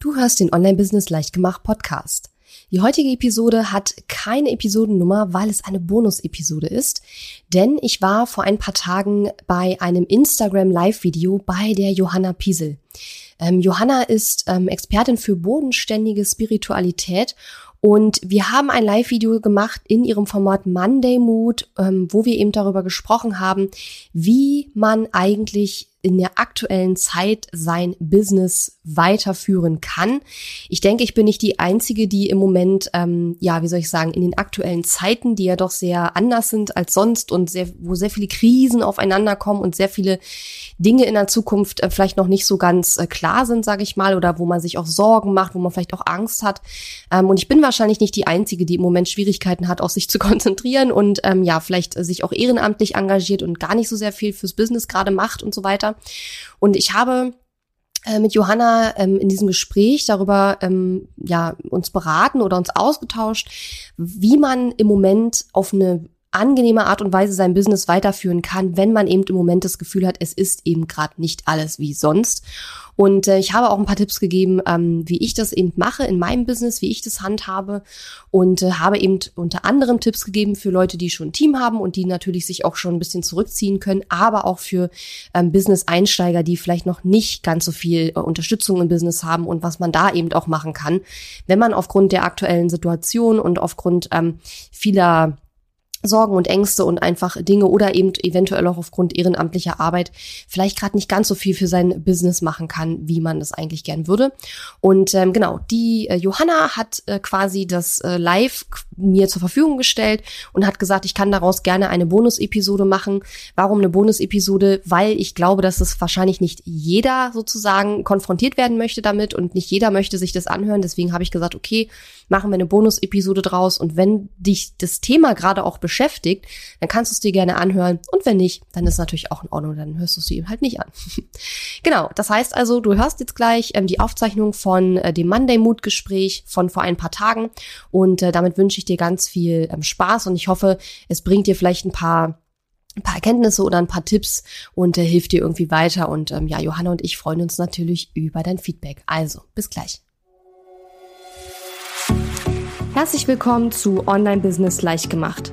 Du hörst den Online-Business leicht gemacht Podcast. Die heutige Episode hat keine Episodennummer, weil es eine Bonus-Episode ist. Denn ich war vor ein paar Tagen bei einem Instagram Live-Video bei der Johanna Piesel. Ähm, Johanna ist ähm, Expertin für bodenständige Spiritualität und wir haben ein Live-Video gemacht in ihrem Format Monday Mood, ähm, wo wir eben darüber gesprochen haben, wie man eigentlich in der aktuellen Zeit sein Business weiterführen kann. Ich denke, ich bin nicht die Einzige, die im Moment, ähm, ja, wie soll ich sagen, in den aktuellen Zeiten, die ja doch sehr anders sind als sonst und sehr, wo sehr viele Krisen aufeinander kommen und sehr viele Dinge in der Zukunft äh, vielleicht noch nicht so ganz äh, klar sind, sage ich mal, oder wo man sich auch Sorgen macht, wo man vielleicht auch Angst hat. Ähm, und ich bin wahrscheinlich nicht die Einzige, die im Moment Schwierigkeiten hat, auf sich zu konzentrieren und ähm, ja, vielleicht äh, sich auch ehrenamtlich engagiert und gar nicht so sehr viel fürs Business gerade macht und so weiter. Und ich habe äh, mit Johanna ähm, in diesem Gespräch darüber ähm, ja uns beraten oder uns ausgetauscht, wie man im Moment auf eine angenehme Art und Weise sein Business weiterführen kann, wenn man eben im Moment das Gefühl hat, es ist eben gerade nicht alles wie sonst. Und äh, ich habe auch ein paar Tipps gegeben, ähm, wie ich das eben mache in meinem Business, wie ich das handhabe und äh, habe eben unter anderem Tipps gegeben für Leute, die schon ein Team haben und die natürlich sich auch schon ein bisschen zurückziehen können, aber auch für ähm, Business-Einsteiger, die vielleicht noch nicht ganz so viel äh, Unterstützung im Business haben und was man da eben auch machen kann, wenn man aufgrund der aktuellen Situation und aufgrund ähm, vieler Sorgen und Ängste und einfach Dinge oder eben eventuell auch aufgrund ehrenamtlicher Arbeit vielleicht gerade nicht ganz so viel für sein Business machen kann, wie man das eigentlich gern würde. Und ähm, genau, die äh, Johanna hat äh, quasi das äh, Live mir zur Verfügung gestellt und hat gesagt, ich kann daraus gerne eine Bonus-Episode machen. Warum eine Bonus-Episode? Weil ich glaube, dass es wahrscheinlich nicht jeder sozusagen konfrontiert werden möchte damit und nicht jeder möchte sich das anhören. Deswegen habe ich gesagt, okay, machen wir eine Bonus-Episode draus und wenn dich das Thema gerade auch beschäftigt, dann kannst du es dir gerne anhören. Und wenn nicht, dann ist natürlich auch in Ordnung, dann hörst du es dir eben halt nicht an. genau, das heißt also, du hörst jetzt gleich ähm, die Aufzeichnung von äh, dem Monday Mood Gespräch von vor ein paar Tagen. Und äh, damit wünsche ich dir ganz viel ähm, Spaß und ich hoffe, es bringt dir vielleicht ein paar ein paar Erkenntnisse oder ein paar Tipps und äh, hilft dir irgendwie weiter. Und ähm, ja, Johanna und ich freuen uns natürlich über dein Feedback. Also, bis gleich. Herzlich willkommen zu Online Business leicht gemacht.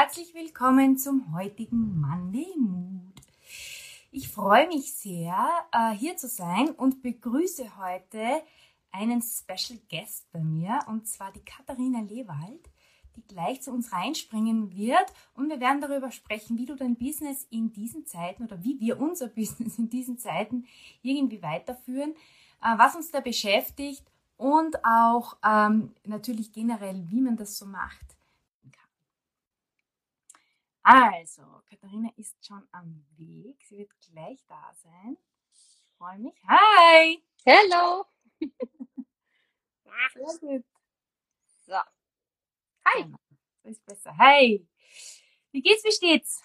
Herzlich willkommen zum heutigen Monday Mood. Ich freue mich sehr, äh, hier zu sein und begrüße heute einen Special Guest bei mir, und zwar die Katharina Lewald, die gleich zu uns reinspringen wird. Und wir werden darüber sprechen, wie du dein Business in diesen Zeiten oder wie wir unser Business in diesen Zeiten irgendwie weiterführen, äh, was uns da beschäftigt und auch ähm, natürlich generell, wie man das so macht. Also, Katharina ist schon am Weg. Sie wird gleich da sein. Ich freue mich. Hi! Hello! Sehr gut. So. Hi! Genau. So ist besser. Hi! Wie geht's, wie steht's?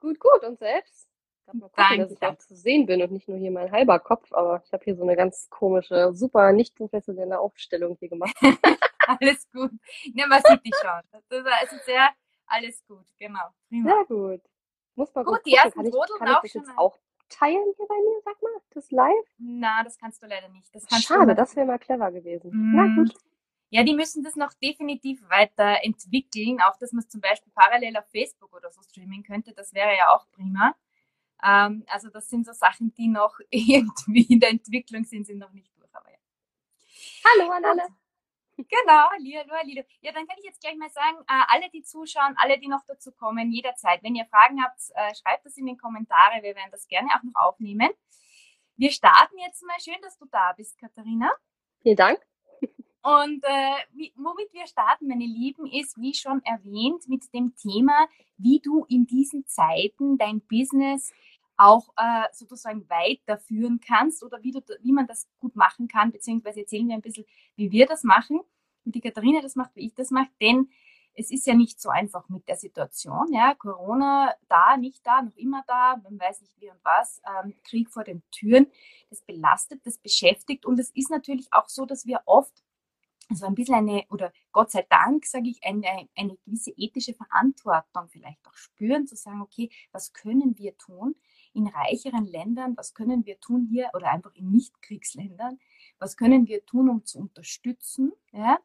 Gut, gut. Und selbst? Ich mal gucken, Danke. dass ich auch zu sehen bin und nicht nur hier mein halber Kopf, aber ich habe hier so eine ganz komische, super nicht professionelle Aufstellung hier gemacht. Alles gut. Ja, man sieht dich schon. Das ist sehr alles gut, genau. Prima. Sehr gut. Muss man gut, die ersten kann ich, kann ich das jetzt auch teilen hier bei mir, sag mal, das live? Na, das kannst du leider nicht. Das Schade, das wäre mal clever gewesen. Mm. Na gut. Ja, die müssen das noch definitiv weiterentwickeln, auch dass man es zum Beispiel parallel auf Facebook oder so streamen könnte, das wäre ja auch prima. Ähm, also das sind so Sachen, die noch irgendwie in der Entwicklung sind, sind noch nicht durch, aber ja. Hallo an alle. Genau, hallo, hallo. Ja, dann kann ich jetzt gleich mal sagen, äh, alle, die zuschauen, alle, die noch dazu kommen, jederzeit. Wenn ihr Fragen habt, äh, schreibt das in den Kommentare. Wir werden das gerne auch noch aufnehmen. Wir starten jetzt mal. Schön, dass du da bist, Katharina. Vielen Dank. Und äh, wie, womit wir starten, meine Lieben, ist, wie schon erwähnt, mit dem Thema, wie du in diesen Zeiten dein Business auch äh, sozusagen weiterführen kannst oder wie, du, wie man das gut machen kann, beziehungsweise erzählen wir ein bisschen, wie wir das machen, wie die Katharina das macht, wie ich das mache, denn es ist ja nicht so einfach mit der Situation. Ja, Corona da, nicht da, noch immer da, man weiß nicht wie und was, ähm, Krieg vor den Türen, das belastet, das beschäftigt und es ist natürlich auch so, dass wir oft also ein bisschen eine, oder Gott sei Dank, sage ich, eine, eine gewisse ethische Verantwortung vielleicht auch spüren, zu sagen, okay, was können wir tun in reicheren Ländern, was können wir tun hier oder einfach in Nicht-Kriegsländern, was können wir tun, um zu unterstützen. Ja?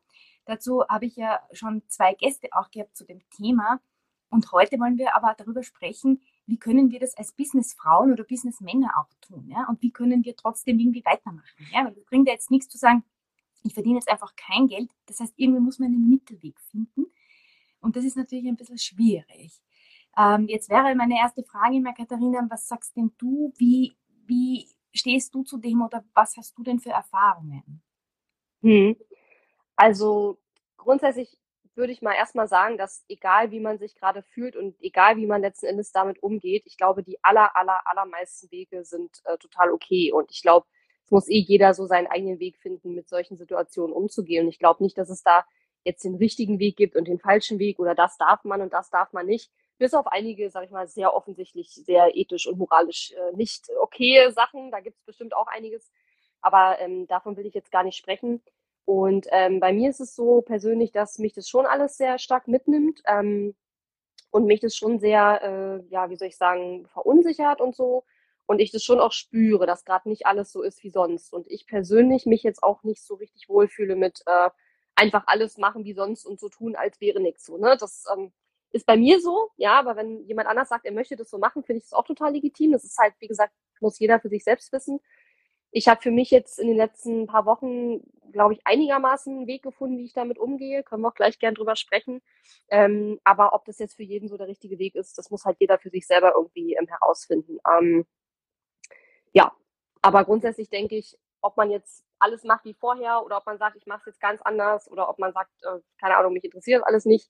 Dazu habe ich ja schon zwei Gäste auch gehabt zu dem Thema. Und heute wollen wir aber darüber sprechen, wie können wir das als Businessfrauen oder Businessmänner auch tun, ja? Und wie können wir trotzdem irgendwie weitermachen, ja? Weil es bringt ja jetzt nichts zu sagen, ich verdiene jetzt einfach kein Geld. Das heißt, irgendwie muss man einen Mittelweg finden. Und das ist natürlich ein bisschen schwierig. Ähm, jetzt wäre meine erste Frage immer, Katharina, was sagst denn du? Wie, wie stehst du zu dem oder was hast du denn für Erfahrungen? Hm. Also grundsätzlich würde ich mal erstmal sagen, dass egal wie man sich gerade fühlt und egal wie man letzten Endes damit umgeht, ich glaube, die aller, aller, allermeisten Wege sind äh, total okay. Und ich glaube, es muss eh jeder so seinen eigenen Weg finden, mit solchen Situationen umzugehen. Und ich glaube nicht, dass es da jetzt den richtigen Weg gibt und den falschen Weg oder das darf man und das darf man nicht. Bis auf einige, sag ich mal, sehr offensichtlich, sehr ethisch und moralisch äh, nicht okay Sachen. Da gibt es bestimmt auch einiges. Aber ähm, davon will ich jetzt gar nicht sprechen. Und ähm, bei mir ist es so persönlich, dass mich das schon alles sehr stark mitnimmt ähm, und mich das schon sehr, äh, ja, wie soll ich sagen, verunsichert und so. Und ich das schon auch spüre, dass gerade nicht alles so ist wie sonst. Und ich persönlich mich jetzt auch nicht so richtig wohlfühle mit äh, einfach alles machen wie sonst und so tun, als wäre nichts so. Ne? Das ähm, ist bei mir so, ja, aber wenn jemand anders sagt, er möchte das so machen, finde ich das auch total legitim. Das ist halt, wie gesagt, muss jeder für sich selbst wissen. Ich habe für mich jetzt in den letzten paar Wochen, glaube ich, einigermaßen einen Weg gefunden, wie ich damit umgehe. Können wir auch gleich gern drüber sprechen. Ähm, aber ob das jetzt für jeden so der richtige Weg ist, das muss halt jeder für sich selber irgendwie ähm, herausfinden. Ähm, ja, aber grundsätzlich denke ich, ob man jetzt alles macht wie vorher oder ob man sagt, ich mache es jetzt ganz anders oder ob man sagt, äh, keine Ahnung, mich interessiert alles nicht.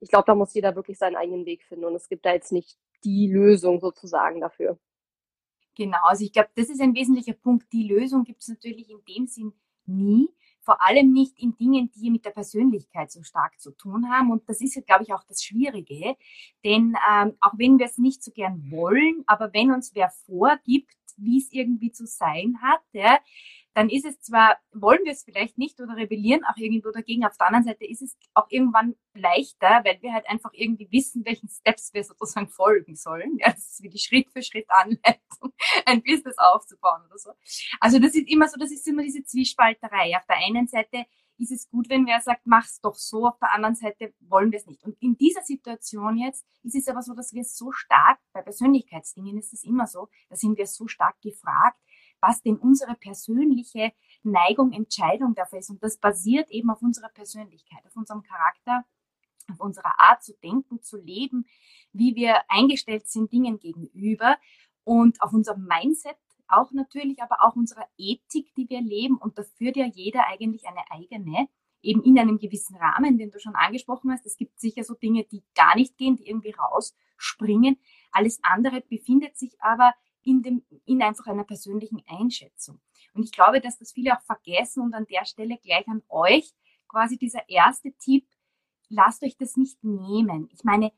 Ich glaube, da muss jeder wirklich seinen eigenen Weg finden und es gibt da jetzt nicht die Lösung sozusagen dafür. Genau, also ich glaube, das ist ein wesentlicher Punkt. Die Lösung gibt es natürlich in dem Sinn nie, vor allem nicht in Dingen, die mit der Persönlichkeit so stark zu tun haben. Und das ist, glaube ich, auch das Schwierige. Denn ähm, auch wenn wir es nicht so gern wollen, aber wenn uns wer vorgibt, wie es irgendwie zu sein hat, ja, dann ist es zwar, wollen wir es vielleicht nicht oder rebellieren auch irgendwo dagegen, auf der anderen Seite ist es auch irgendwann leichter, weil wir halt einfach irgendwie wissen, welchen Steps wir sozusagen folgen sollen. Ja, das ist wie die Schritt für Schritt Anleitung, ein Business aufzubauen oder so. Also das ist immer so, das ist immer diese Zwiespalterei. Auf der einen Seite ist es gut, wenn wer sagt, mach's doch so, auf der anderen Seite wollen wir es nicht. Und in dieser Situation jetzt ist es aber so, dass wir so stark, bei Persönlichkeitsdingen ist es immer so, da sind wir so stark gefragt, was denn unsere persönliche Neigung, Entscheidung dafür ist. Und das basiert eben auf unserer Persönlichkeit, auf unserem Charakter, auf unserer Art zu denken, zu leben, wie wir eingestellt sind Dingen gegenüber und auf unserem Mindset auch natürlich, aber auch unserer Ethik, die wir leben. Und da führt ja jeder eigentlich eine eigene, eben in einem gewissen Rahmen, den du schon angesprochen hast. Es gibt sicher so Dinge, die gar nicht gehen, die irgendwie rausspringen. Alles andere befindet sich aber in, dem, in einfach einer persönlichen Einschätzung. Und ich glaube, dass das viele auch vergessen und an der Stelle gleich an euch quasi dieser erste Tipp, lasst euch das nicht nehmen. Ich meine,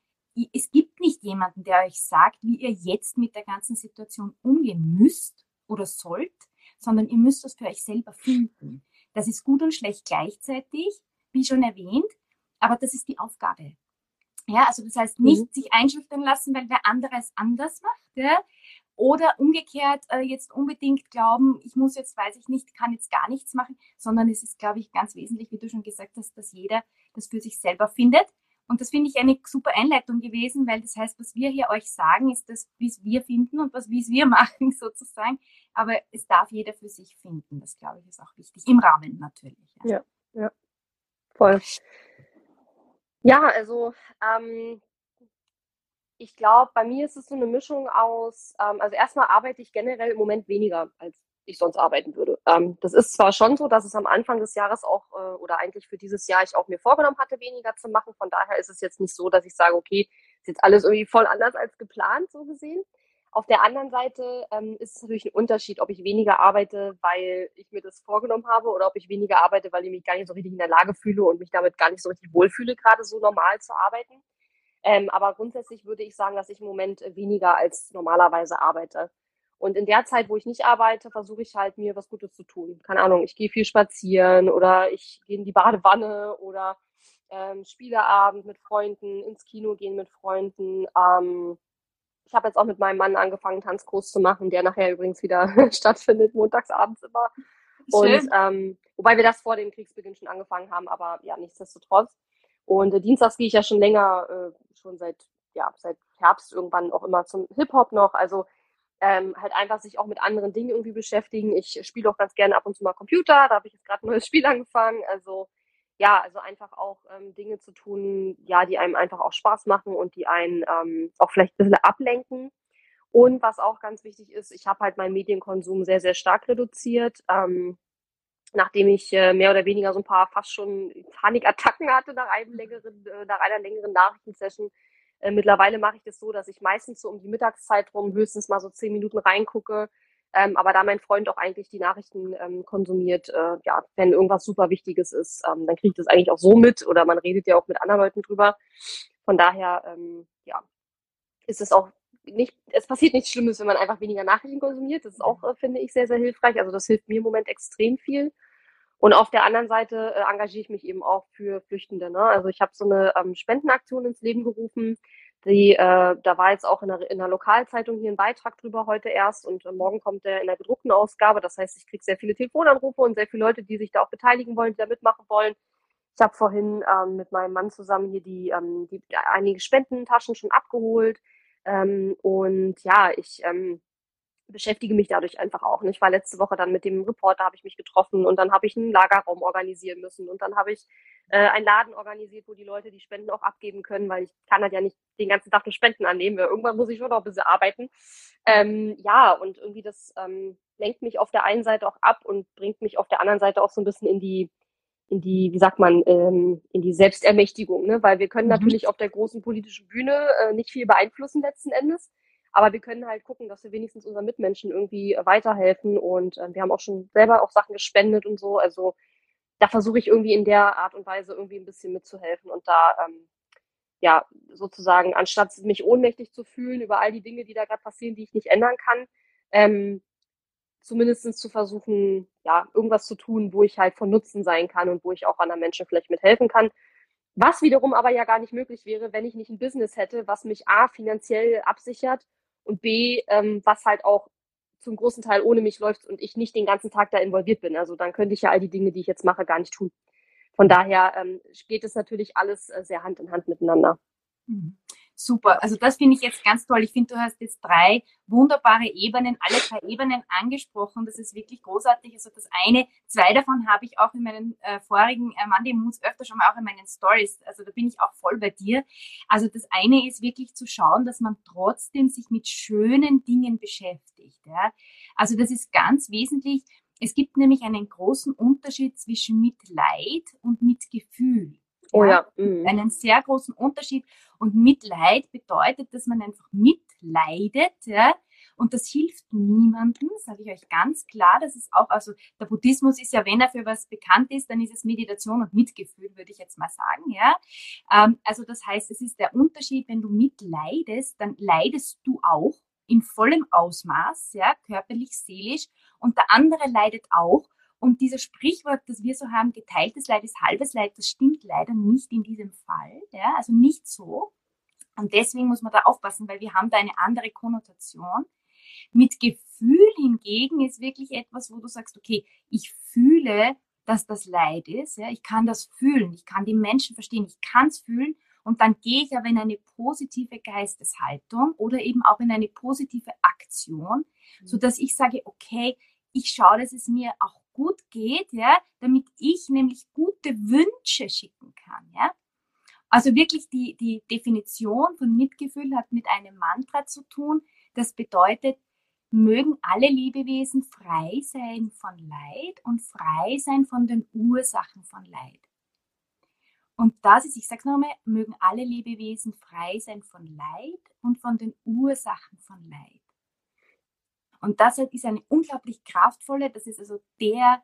es gibt nicht jemanden, der euch sagt, wie ihr jetzt mit der ganzen Situation umgehen müsst oder sollt, sondern ihr müsst das für euch selber finden. Das ist gut und schlecht gleichzeitig, wie schon erwähnt, aber das ist die Aufgabe. Ja, also das heißt nicht mhm. sich einschüchtern lassen, weil wer anderes anders macht, ja, oder umgekehrt äh, jetzt unbedingt glauben, ich muss jetzt, weiß ich nicht, kann jetzt gar nichts machen, sondern es ist, glaube ich, ganz wesentlich, wie du schon gesagt hast, dass jeder das für sich selber findet. Und das finde ich eine super Einleitung gewesen, weil das heißt, was wir hier euch sagen, ist das, wie es wir finden und was wie es wir machen sozusagen. Aber es darf jeder für sich finden. Das glaube ich ist auch wichtig. Im Rahmen natürlich. Ja, ja, ja. voll. Ja, also ähm, ich glaube, bei mir ist es so eine Mischung aus, ähm, also erstmal arbeite ich generell im Moment weniger als ich sonst arbeiten würde. Ähm, das ist zwar schon so, dass es am Anfang des Jahres auch äh, oder eigentlich für dieses Jahr ich auch mir vorgenommen hatte, weniger zu machen. Von daher ist es jetzt nicht so, dass ich sage, okay, ist jetzt alles irgendwie voll anders als geplant, so gesehen. Auf der anderen Seite ähm, ist es natürlich ein Unterschied, ob ich weniger arbeite, weil ich mir das vorgenommen habe oder ob ich weniger arbeite, weil ich mich gar nicht so richtig in der Lage fühle und mich damit gar nicht so richtig wohlfühle, gerade so normal zu arbeiten. Ähm, aber grundsätzlich würde ich sagen, dass ich im Moment weniger als normalerweise arbeite. Und in der Zeit, wo ich nicht arbeite, versuche ich halt mir was Gutes zu tun. Keine Ahnung, ich gehe viel spazieren oder ich gehe in die Badewanne oder ähm, Spieleabend mit Freunden, ins Kino gehen mit Freunden. Ähm, ich habe jetzt auch mit meinem Mann angefangen, Tanzkurs zu machen, der nachher übrigens wieder stattfindet, montagsabends immer. Schön. Und ähm, wobei wir das vor dem Kriegsbeginn schon angefangen haben, aber ja, nichtsdestotrotz. Und äh, dienstags gehe ich ja schon länger, äh, schon seit, ja, seit Herbst irgendwann auch immer zum Hip-Hop noch. Also ähm, halt einfach sich auch mit anderen Dingen irgendwie beschäftigen. Ich spiele auch ganz gerne ab und zu mal Computer, da habe ich jetzt gerade ein neues Spiel angefangen. Also ja, also einfach auch ähm, Dinge zu tun, ja, die einem einfach auch Spaß machen und die einen ähm, auch vielleicht ein bisschen ablenken. Und was auch ganz wichtig ist, ich habe halt meinen Medienkonsum sehr, sehr stark reduziert. Ähm, nachdem ich äh, mehr oder weniger so ein paar fast schon Panikattacken hatte nach einem längeren, äh, nach einer längeren Nachrichtensession, äh, mittlerweile mache ich das so, dass ich meistens so um die Mittagszeit rum höchstens mal so zehn Minuten reingucke. Ähm, aber da mein Freund auch eigentlich die Nachrichten ähm, konsumiert, äh, ja, wenn irgendwas super Wichtiges ist, ähm, dann kriege ich das eigentlich auch so mit oder man redet ja auch mit anderen Leuten drüber. Von daher, ähm, ja, ist es auch nicht, es passiert nichts Schlimmes, wenn man einfach weniger Nachrichten konsumiert. Das ist auch, äh, finde ich, sehr, sehr hilfreich. Also das hilft mir im Moment extrem viel. Und auf der anderen Seite äh, engagiere ich mich eben auch für Flüchtende. Ne? Also ich habe so eine ähm, Spendenaktion ins Leben gerufen. Die, äh, da war jetzt auch in der, in der Lokalzeitung hier ein Beitrag drüber heute erst und äh, morgen kommt der in der gedruckten Ausgabe. Das heißt, ich kriege sehr viele Telefonanrufe und sehr viele Leute, die sich da auch beteiligen wollen, die da mitmachen wollen. Ich habe vorhin ähm, mit meinem Mann zusammen hier die, ähm, die einige Spendentaschen schon abgeholt. Ähm, und ja, ich ähm, beschäftige mich dadurch einfach auch. Ich war letzte Woche dann mit dem Reporter, habe ich mich getroffen und dann habe ich einen Lagerraum organisieren müssen und dann habe ich äh, einen Laden organisiert, wo die Leute die Spenden auch abgeben können, weil ich kann halt ja nicht den ganzen Tag nur Spenden annehmen, weil irgendwann muss ich schon noch ein bisschen arbeiten. Ähm, ja, und irgendwie das ähm, lenkt mich auf der einen Seite auch ab und bringt mich auf der anderen Seite auch so ein bisschen in die in die, wie sagt man, ähm, in die Selbstermächtigung, ne? weil wir können mhm. natürlich auf der großen politischen Bühne äh, nicht viel beeinflussen letzten Endes. Aber wir können halt gucken, dass wir wenigstens unseren Mitmenschen irgendwie weiterhelfen. Und äh, wir haben auch schon selber auch Sachen gespendet und so. Also da versuche ich irgendwie in der Art und Weise irgendwie ein bisschen mitzuhelfen und da ähm, ja sozusagen, anstatt mich ohnmächtig zu fühlen über all die Dinge, die da gerade passieren, die ich nicht ändern kann, ähm, zumindest zu versuchen, ja, irgendwas zu tun, wo ich halt von Nutzen sein kann und wo ich auch anderen Menschen vielleicht mithelfen kann. Was wiederum aber ja gar nicht möglich wäre, wenn ich nicht ein Business hätte, was mich A finanziell absichert und B, ähm, was halt auch zum großen Teil ohne mich läuft und ich nicht den ganzen Tag da involviert bin. Also dann könnte ich ja all die Dinge, die ich jetzt mache, gar nicht tun. Von daher ähm, geht es natürlich alles äh, sehr Hand in Hand miteinander. Super. Also das finde ich jetzt ganz toll. Ich finde, du hast jetzt drei wunderbare Ebenen, alle drei Ebenen angesprochen. Das ist wirklich großartig. Also das eine, zwei davon habe ich auch in meinen äh, vorigen äh, Monday Moods öfter schon mal auch in meinen Stories. Also da bin ich auch voll bei dir. Also das eine ist wirklich zu schauen, dass man trotzdem sich mit schönen Dingen beschäftigt. Ja? Also das ist ganz wesentlich. Es gibt nämlich einen großen Unterschied zwischen Mitleid und Mitgefühl. Oh ja. Mhm. Einen sehr großen Unterschied. Und Mitleid bedeutet, dass man einfach mitleidet, ja. Und das hilft niemandem, sage ich euch ganz klar. Das ist auch, also der Buddhismus ist ja, wenn er für was bekannt ist, dann ist es Meditation und Mitgefühl, würde ich jetzt mal sagen, ja. Ähm, also das heißt, es ist der Unterschied, wenn du mitleidest, dann leidest du auch in vollem Ausmaß, ja, körperlich, seelisch, und der andere leidet auch und dieses Sprichwort, das wir so haben, geteiltes Leid ist halbes Leid, das stimmt leider nicht in diesem Fall. Ja, also nicht so. Und deswegen muss man da aufpassen, weil wir haben da eine andere Konnotation. Mit Gefühl hingegen ist wirklich etwas, wo du sagst, okay, ich fühle, dass das Leid ist. Ja, ich kann das fühlen. Ich kann die Menschen verstehen. Ich kann es fühlen. Und dann gehe ich aber in eine positive Geisteshaltung oder eben auch in eine positive Aktion, mhm. so dass ich sage, okay, ich schaue, dass es mir auch gut geht, ja, damit ich nämlich gute Wünsche schicken kann, ja. Also wirklich die, die Definition von Mitgefühl hat mit einem Mantra zu tun. Das bedeutet, mögen alle Lebewesen frei sein von Leid und frei sein von den Ursachen von Leid. Und das ist, ich sage es nochmal, mögen alle Lebewesen frei sein von Leid und von den Ursachen von Leid. Und das ist eine unglaublich kraftvolle, das ist also der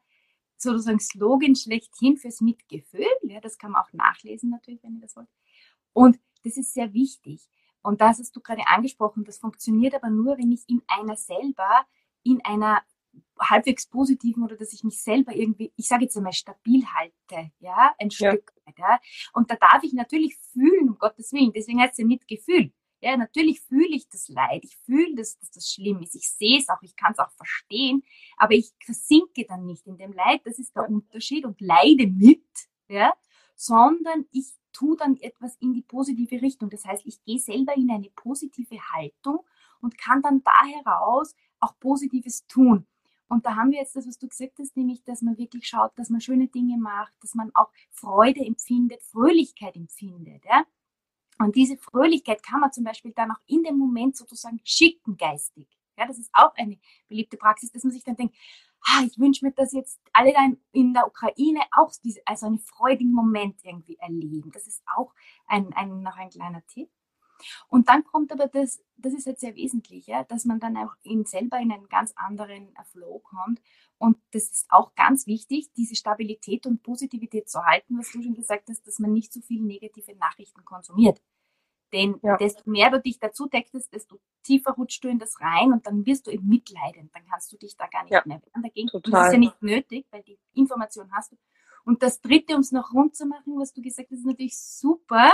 sozusagen Slogan schlechthin fürs Mitgefühl. Ja, das kann man auch nachlesen natürlich, wenn ihr das wollt. Und das ist sehr wichtig. Und das hast du gerade angesprochen, das funktioniert aber nur, wenn ich in einer selber, in einer halbwegs positiven oder dass ich mich selber irgendwie, ich sage jetzt einmal, stabil halte, ja, ein ja. Stück weit, ja. Und da darf ich natürlich fühlen, um Gottes Willen, deswegen heißt es ja Mitgefühl. Ja, natürlich fühle ich das Leid, ich fühle, dass, dass das schlimm ist, ich sehe es auch, ich kann es auch verstehen, aber ich versinke dann nicht in dem Leid, das ist der Unterschied und leide mit, ja, sondern ich tue dann etwas in die positive Richtung. Das heißt, ich gehe selber in eine positive Haltung und kann dann da heraus auch Positives tun. Und da haben wir jetzt das, was du gesagt hast, nämlich, dass man wirklich schaut, dass man schöne Dinge macht, dass man auch Freude empfindet, Fröhlichkeit empfindet. Ja? Und diese Fröhlichkeit kann man zum Beispiel dann auch in dem Moment sozusagen schicken geistig. Ja, das ist auch eine beliebte Praxis, dass man sich dann denkt, ah, ich wünsche mir, dass jetzt alle da in der Ukraine auch diese, also einen freudigen Moment irgendwie erleben. Das ist auch ein, ein, noch ein kleiner Tipp. Und dann kommt aber das, das ist jetzt sehr wesentlich, ja, dass man dann auch in selber in einen ganz anderen Flow kommt. Und das ist auch ganz wichtig, diese Stabilität und Positivität zu halten, was du schon gesagt hast, dass man nicht so viel negative Nachrichten konsumiert. Denn ja. desto mehr du dich dazu deckst, desto tiefer rutschst du in das rein und dann wirst du eben mitleidend. Dann kannst du dich da gar nicht ja. mehr wehren dagegen. Total. Und das ist ja nicht nötig, weil die Information hast du. Und das dritte, um es noch rund zu machen, was du gesagt hast, ist natürlich super,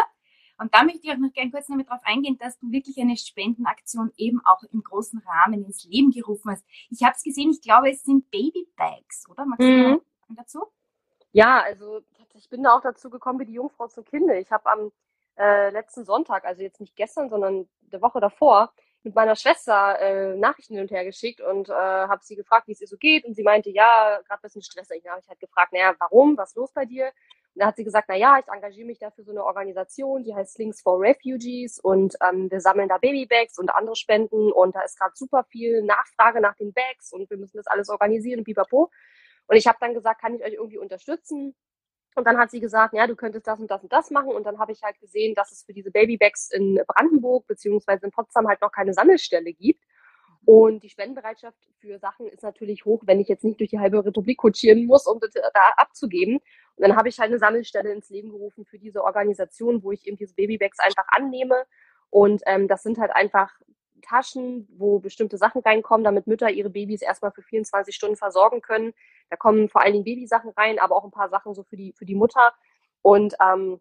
und da möchte ich auch noch gerne kurz damit darauf eingehen, dass du wirklich eine Spendenaktion eben auch im großen Rahmen ins Leben gerufen hast. Ich habe es gesehen, ich glaube, es sind Babybags, oder? Magst mhm. du dazu? Ja, also ich bin da auch dazu gekommen wie die Jungfrau zum Kinde. Ich habe am äh, letzten Sonntag, also jetzt nicht gestern, sondern der Woche davor, mit meiner Schwester äh, Nachrichten hin und her geschickt und äh, habe sie gefragt, wie es ihr so geht. Und sie meinte, ja, gerade ein bisschen stressig. Da habe ich halt gefragt, naja, warum? Was ist los bei dir? Und da hat sie gesagt, na ja, ich engagiere mich da für so eine Organisation, die heißt Slings for Refugees und ähm, wir sammeln da Babybags und andere Spenden und da ist gerade super viel Nachfrage nach den Bags und wir müssen das alles organisieren pipapo. Und ich habe dann gesagt, kann ich euch irgendwie unterstützen? Und dann hat sie gesagt, ja, du könntest das und das und das machen. Und dann habe ich halt gesehen, dass es für diese Babybags in Brandenburg beziehungsweise in Potsdam halt noch keine Sammelstelle gibt. Und die Spendenbereitschaft für Sachen ist natürlich hoch, wenn ich jetzt nicht durch die halbe Republik kutschieren muss, um das da abzugeben. Und dann habe ich halt eine Sammelstelle ins Leben gerufen für diese Organisation, wo ich eben diese Babybags einfach annehme. Und ähm, das sind halt einfach Taschen, wo bestimmte Sachen reinkommen, damit Mütter ihre Babys erstmal für 24 Stunden versorgen können. Da kommen vor allen Dingen Babysachen rein, aber auch ein paar Sachen so für die, für die Mutter. Und ähm,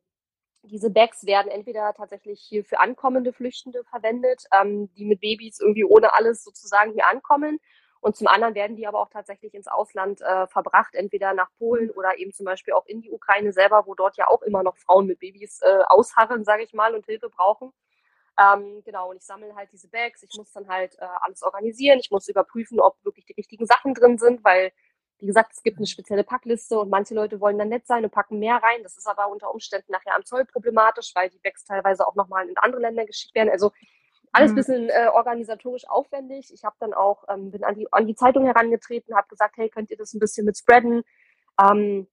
diese Bags werden entweder tatsächlich hier für ankommende Flüchtende verwendet, ähm, die mit Babys irgendwie ohne alles sozusagen hier ankommen. Und zum anderen werden die aber auch tatsächlich ins Ausland äh, verbracht, entweder nach Polen oder eben zum Beispiel auch in die Ukraine selber, wo dort ja auch immer noch Frauen mit Babys äh, ausharren, sage ich mal, und Hilfe brauchen. Ähm, genau, und ich sammle halt diese Bags. Ich muss dann halt äh, alles organisieren. Ich muss überprüfen, ob wirklich die richtigen Sachen drin sind, weil wie gesagt, es gibt eine spezielle Packliste und manche Leute wollen dann nett sein und packen mehr rein. Das ist aber unter Umständen nachher am Zoll problematisch, weil die Bags teilweise auch nochmal in andere Länder geschickt werden. Also alles ein mhm. bisschen äh, organisatorisch aufwendig. Ich habe dann auch, ähm, bin an die, an die Zeitung herangetreten, habe gesagt, hey, könnt ihr das ein bisschen mit spreaden? Ähm,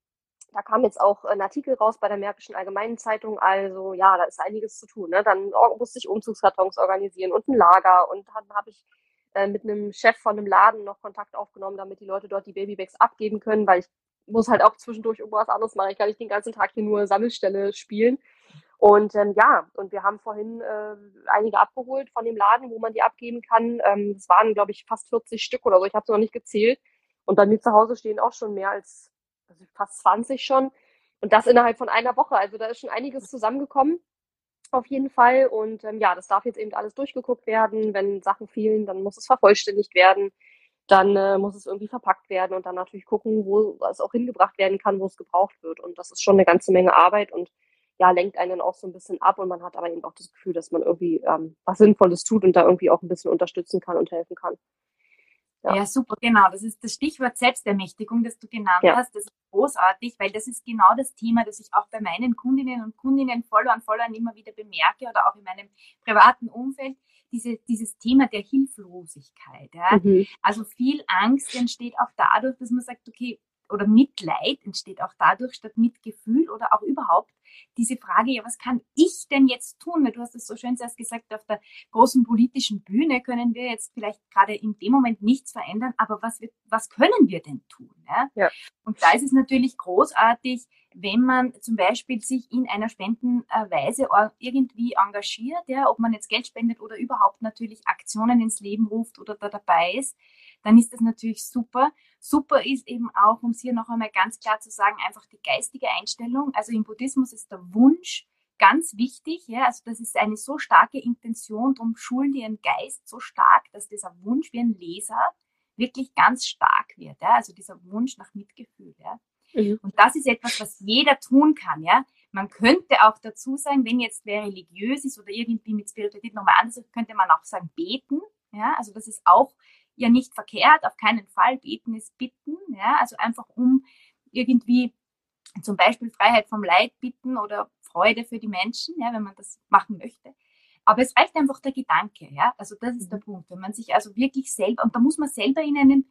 da kam jetzt auch ein Artikel raus bei der Märkischen Allgemeinen Zeitung. Also ja, da ist einiges zu tun. Ne? Dann musste ich Umzugskartons organisieren und ein Lager und dann habe ich äh, mit einem Chef von einem Laden noch Kontakt aufgenommen, damit die Leute dort die Babybags abgeben können, weil ich muss halt auch zwischendurch irgendwas anderes machen. Ich kann nicht den ganzen Tag hier nur Sammelstelle spielen. Und ähm, ja, und wir haben vorhin äh, einige abgeholt von dem Laden, wo man die abgeben kann. Ähm, das waren, glaube ich, fast 40 Stück oder so. Ich habe es noch nicht gezählt. Und bei mir zu Hause stehen auch schon mehr als also fast 20 schon. Und das innerhalb von einer Woche. Also da ist schon einiges zusammengekommen auf jeden Fall. Und ähm, ja, das darf jetzt eben alles durchgeguckt werden. Wenn Sachen fehlen, dann muss es vervollständigt werden. Dann äh, muss es irgendwie verpackt werden und dann natürlich gucken, wo es auch hingebracht werden kann, wo es gebraucht wird. Und das ist schon eine ganze Menge Arbeit und ja, lenkt einen dann auch so ein bisschen ab und man hat aber eben auch das Gefühl, dass man irgendwie ähm, was Sinnvolles tut und da irgendwie auch ein bisschen unterstützen kann und helfen kann. Ja. ja. super, genau. Das ist das Stichwort Selbstermächtigung, das du genannt ja. hast. Das ist großartig, weil das ist genau das Thema, das ich auch bei meinen Kundinnen und Kundinnen, Followern, Followern immer wieder bemerke oder auch in meinem privaten Umfeld. Diese, dieses Thema der Hilflosigkeit. Ja? Mhm. Also viel Angst entsteht auch dadurch, dass man sagt, okay, oder Mitleid entsteht auch dadurch statt Mitgefühl oder auch überhaupt diese Frage, ja, was kann ich denn jetzt tun? Weil du hast es so schön zuerst gesagt, auf der großen politischen Bühne können wir jetzt vielleicht gerade in dem Moment nichts verändern, aber was, wird, was können wir denn tun? Ja? ja? Und da ist es natürlich großartig, wenn man zum Beispiel sich in einer Spendenweise irgendwie engagiert, ja, ob man jetzt Geld spendet oder überhaupt natürlich Aktionen ins Leben ruft oder da dabei ist, dann ist das natürlich super. Super ist eben auch, um es hier noch einmal ganz klar zu sagen, einfach die geistige Einstellung. Also im Buddhismus ist der Wunsch ganz wichtig. Ja? Also das ist eine so starke Intention, darum schulen die ihren Geist so stark, dass dieser Wunsch wie ein Leser wirklich ganz stark wird. Ja? Also dieser Wunsch nach Mitgefühl. Ja? Mhm. Und das ist etwas, was jeder tun kann. Ja? Man könnte auch dazu sagen, wenn jetzt wer religiös ist oder irgendwie mit Spiritualität nochmal anders, könnte man auch sagen, beten. Ja? Also das ist auch ja nicht verkehrt, auf keinen Fall. Beten ist bitten, ja, also einfach um irgendwie zum Beispiel Freiheit vom Leid bitten oder Freude für die Menschen, ja, wenn man das machen möchte. Aber es reicht einfach der Gedanke, ja. Also das ist der mhm. Punkt. Wenn man sich also wirklich selber, und da muss man selber in einem